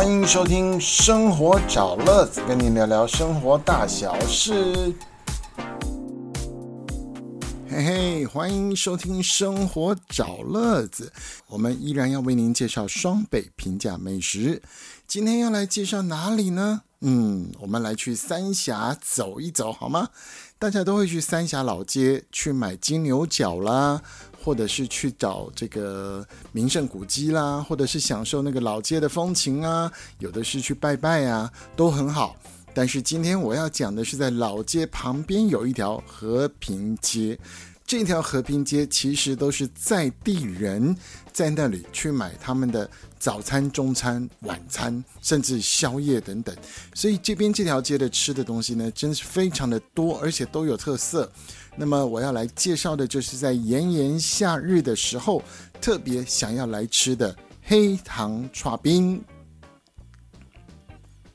欢迎收听《生活找乐子》，跟您聊聊生活大小事。嘿嘿，欢迎收听《生活找乐子》，我们依然要为您介绍双北平价美食。今天要来介绍哪里呢？嗯，我们来去三峡走一走好吗？大家都会去三峡老街去买金牛角啦，或者是去找这个名胜古迹啦，或者是享受那个老街的风情啊。有的是去拜拜啊，都很好。但是今天我要讲的是，在老街旁边有一条和平街。这条和平街其实都是在地人在那里去买他们的早餐、中餐、晚餐，甚至宵夜等等。所以这边这条街的吃的东西呢，真是非常的多，而且都有特色。那么我要来介绍的就是在炎炎夏日的时候，特别想要来吃的黑糖串冰。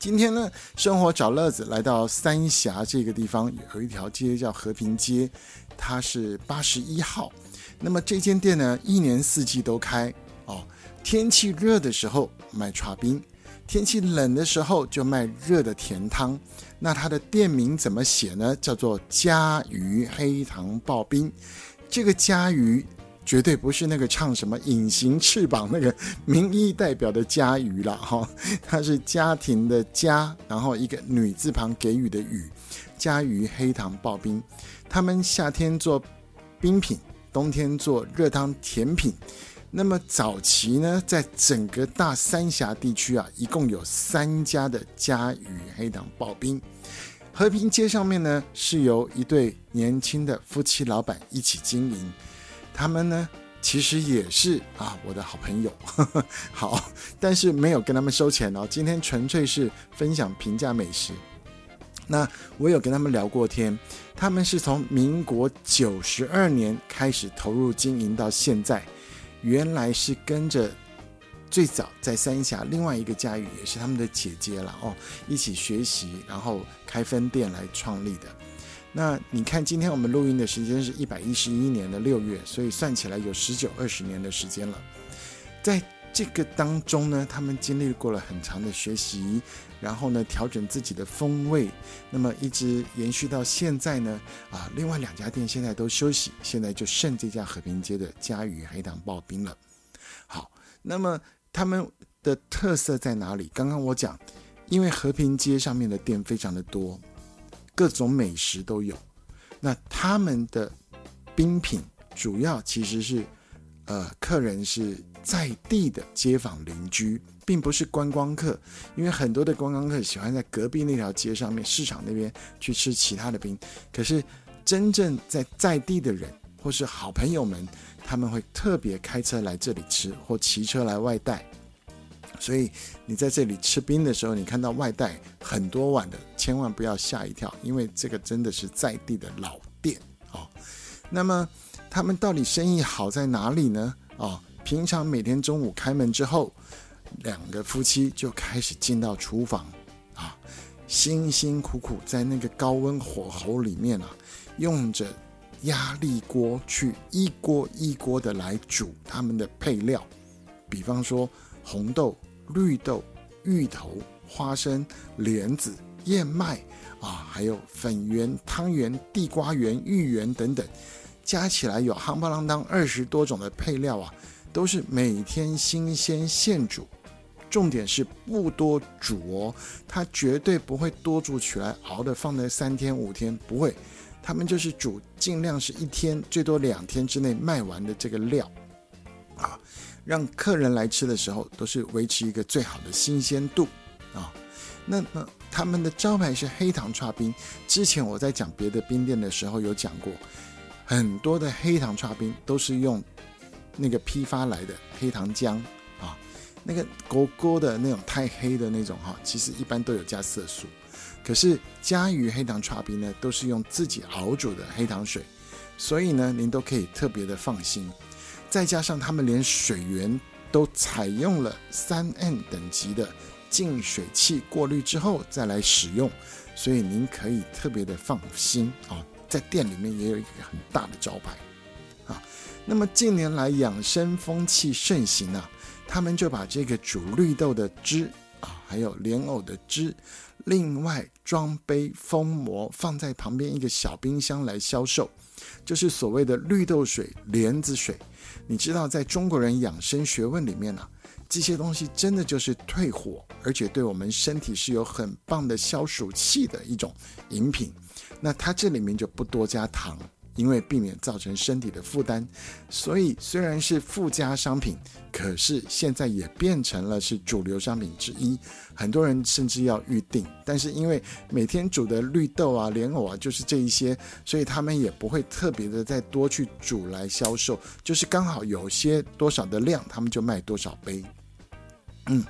今天呢，生活找乐子来到三峡这个地方，有一条街叫和平街。它是八十一号，那么这间店呢，一年四季都开哦。天气热的时候卖刨冰，天气冷的时候就卖热的甜汤。那它的店名怎么写呢？叫做嘉鱼黑糖刨冰。这个嘉鱼绝对不是那个唱什么隐形翅膀那个名义代表的嘉鱼了哈，它是家庭的家，然后一个女字旁给予的予，嘉鱼黑糖刨冰。他们夏天做冰品，冬天做热汤甜品。那么早期呢，在整个大三峡地区啊，一共有三家的嘉宇黑糖刨冰。和平街上面呢，是由一对年轻的夫妻老板一起经营。他们呢，其实也是啊，我的好朋友呵呵。好，但是没有跟他们收钱哦。今天纯粹是分享平价美食。那我有跟他们聊过天，他们是从民国九十二年开始投入经营到现在，原来是跟着最早在三峡另外一个家宇也是他们的姐姐了哦，一起学习，然后开分店来创立的。那你看，今天我们录音的时间是一百一十一年的六月，所以算起来有十九二十年的时间了，在。这个当中呢，他们经历过了很长的学习，然后呢，调整自己的风味，那么一直延续到现在呢，啊，另外两家店现在都休息，现在就剩这家和平街的嘉宇黑糖刨冰了。好，那么他们的特色在哪里？刚刚我讲，因为和平街上面的店非常的多，各种美食都有，那他们的冰品主要其实是，呃，客人是。在地的街坊邻居，并不是观光客，因为很多的观光客喜欢在隔壁那条街上面市场那边去吃其他的冰。可是真正在在地的人或是好朋友们，他们会特别开车来这里吃，或骑车来外带。所以你在这里吃冰的时候，你看到外带很多碗的，千万不要吓一跳，因为这个真的是在地的老店哦。那么他们到底生意好在哪里呢？哦。平常每天中午开门之后，两个夫妻就开始进到厨房，啊，辛辛苦苦在那个高温火候里面啊，用着压力锅去一锅一锅的来煮他们的配料，比方说红豆、绿豆、芋头、花生、莲子、燕麦啊，还有粉圆、汤圆、地瓜圆、芋圆等等，加起来有夯不啷当二十多种的配料啊。都是每天新鲜现煮，重点是不多煮哦，它绝对不会多煮起来熬的放在三天五天不会，他们就是煮尽量是一天最多两天之内卖完的这个料，啊，让客人来吃的时候都是维持一个最好的新鲜度啊。那么他们的招牌是黑糖串冰，之前我在讲别的冰店的时候有讲过，很多的黑糖串冰都是用。那个批发来的黑糖浆啊，那个勾勾的那种太黑的那种哈，其实一般都有加色素。可是嘉鱼黑糖串冰呢，都是用自己熬煮的黑糖水，所以呢，您都可以特别的放心。再加上他们连水源都采用了三 N 等级的净水器过滤之后再来使用，所以您可以特别的放心啊。在店里面也有一个很大的招牌啊。那么近年来养生风气盛行啊，他们就把这个煮绿豆的汁啊，还有莲藕的汁。另外装杯封膜，放在旁边一个小冰箱来销售，就是所谓的绿豆水、莲子水。你知道，在中国人养生学问里面呢，这些东西真的就是退火，而且对我们身体是有很棒的消暑气的一种饮品。那它这里面就不多加糖。因为避免造成身体的负担，所以虽然是附加商品，可是现在也变成了是主流商品之一。很多人甚至要预定，但是因为每天煮的绿豆啊、莲藕啊就是这一些，所以他们也不会特别的再多去煮来销售，就是刚好有些多少的量，他们就卖多少杯。嗯，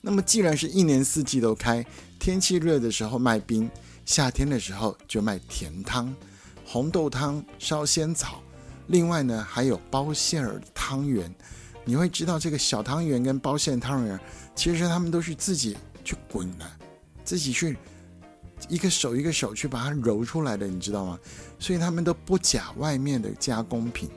那么既然是一年四季都开，天气热的时候卖冰，夏天的时候就卖甜汤。红豆汤、烧仙草，另外呢还有包馅儿汤圆。你会知道这个小汤圆跟包馅汤圆，其实他们都是自己去滚的，自己去一个手一个手去把它揉出来的，你知道吗？所以他们都不假外面的加工品。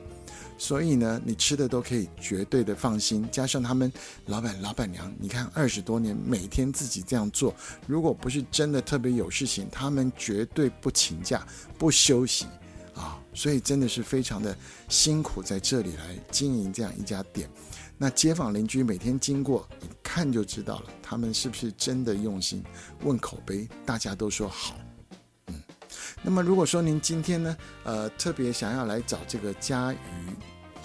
所以呢，你吃的都可以绝对的放心。加上他们老板、老板娘，你看二十多年每天自己这样做，如果不是真的特别有事情，他们绝对不请假、不休息啊。所以真的是非常的辛苦，在这里来经营这样一家店。那街坊邻居每天经过，一看就知道了，他们是不是真的用心？问口碑，大家都说好。嗯，那么如果说您今天呢，呃，特别想要来找这个家鱼。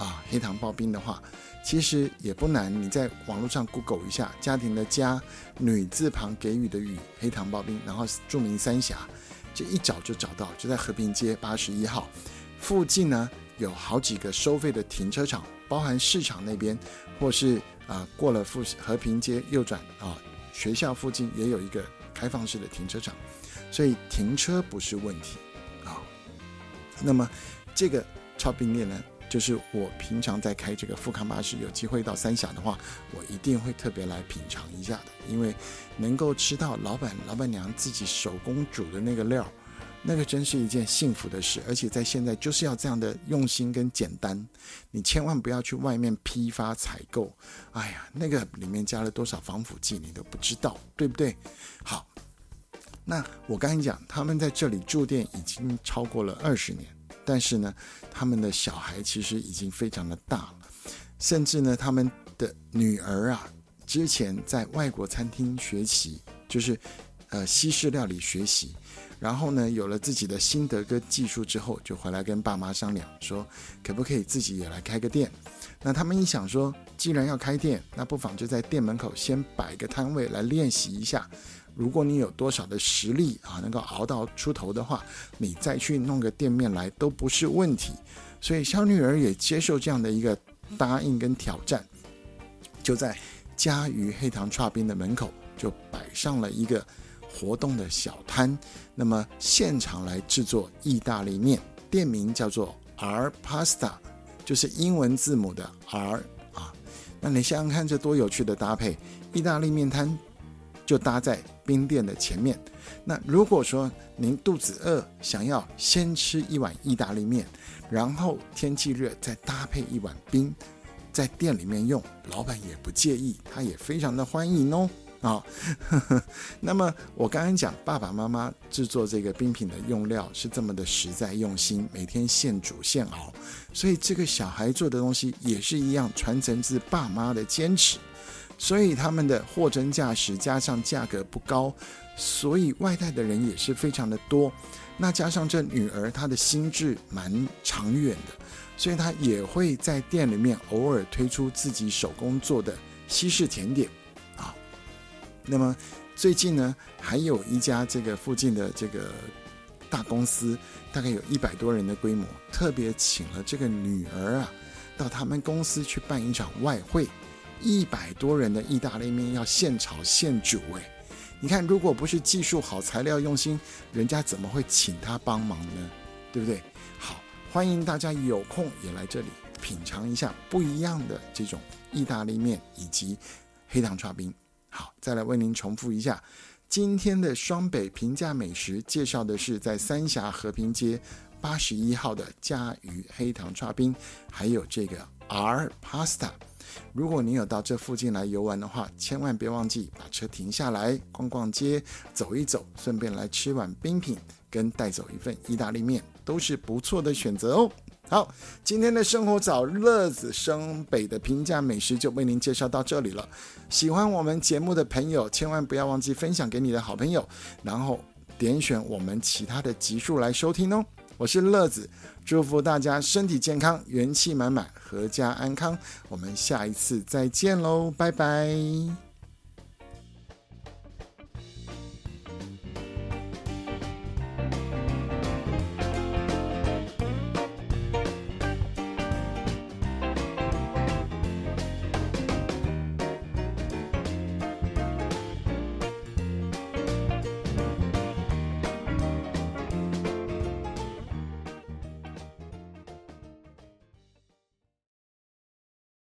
啊，黑糖刨冰的话，其实也不难。你在网络上 Google 一下“家庭的家”女字旁给予的予黑糖刨冰，然后著名三峡，这一找就找到，就在和平街八十一号附近呢，有好几个收费的停车场，包含市场那边，或是啊过了附和平街右转啊，学校附近也有一个开放式的停车场，所以停车不是问题啊。那么这个超冰店呢？就是我平常在开这个富康巴士，有机会到三峡的话，我一定会特别来品尝一下的，因为能够吃到老板老板娘自己手工煮的那个料，那个真是一件幸福的事。而且在现在就是要这样的用心跟简单，你千万不要去外面批发采购，哎呀，那个里面加了多少防腐剂你都不知道，对不对？好，那我跟你讲，他们在这里住店已经超过了二十年。但是呢，他们的小孩其实已经非常的大了，甚至呢，他们的女儿啊，之前在外国餐厅学习，就是呃西式料理学习，然后呢，有了自己的心得跟技术之后，就回来跟爸妈商量，说可不可以自己也来开个店。那他们一想说，既然要开店，那不妨就在店门口先摆个摊位来练习一下。如果你有多少的实力啊，能够熬到出头的话，你再去弄个店面来都不是问题。所以小女儿也接受这样的一个答应跟挑战，就在嘉鱼黑糖串冰的门口就摆上了一个活动的小摊，那么现场来制作意大利面，店名叫做 R Pasta，就是英文字母的 R 啊。那你想想看，这多有趣的搭配，意大利面摊。就搭在冰店的前面。那如果说您肚子饿，想要先吃一碗意大利面，然后天气热再搭配一碗冰，在店里面用，老板也不介意，他也非常的欢迎哦。啊，那么我刚刚讲爸爸妈妈制作这个冰品的用料是这么的实在用心，每天现煮现熬，所以这个小孩做的东西也是一样，传承自爸妈的坚持。所以他们的货真价实，加上价格不高，所以外带的人也是非常的多。那加上这女儿她的心智蛮长远的，所以她也会在店里面偶尔推出自己手工做的西式甜点啊。那么最近呢，还有一家这个附近的这个大公司，大概有一百多人的规模，特别请了这个女儿啊，到他们公司去办一场外汇。一百多人的意大利面要现炒现煮，哎，你看，如果不是技术好、材料用心，人家怎么会请他帮忙呢？对不对？好，欢迎大家有空也来这里品尝一下不一样的这种意大利面以及黑糖刨冰。好，再来为您重复一下今天的双北平价美食，介绍的是在三峡和平街八十一号的嘉鱼黑糖刨冰，还有这个 R Pasta。如果你有到这附近来游玩的话，千万别忘记把车停下来逛逛街、走一走，顺便来吃碗冰品，跟带走一份意大利面，都是不错的选择哦。好，今天的生活找乐子生北的平价美食就为您介绍到这里了。喜欢我们节目的朋友，千万不要忘记分享给你的好朋友，然后点选我们其他的集数来收听哦。我是乐子，祝福大家身体健康、元气满满、阖家安康。我们下一次再见喽，拜拜。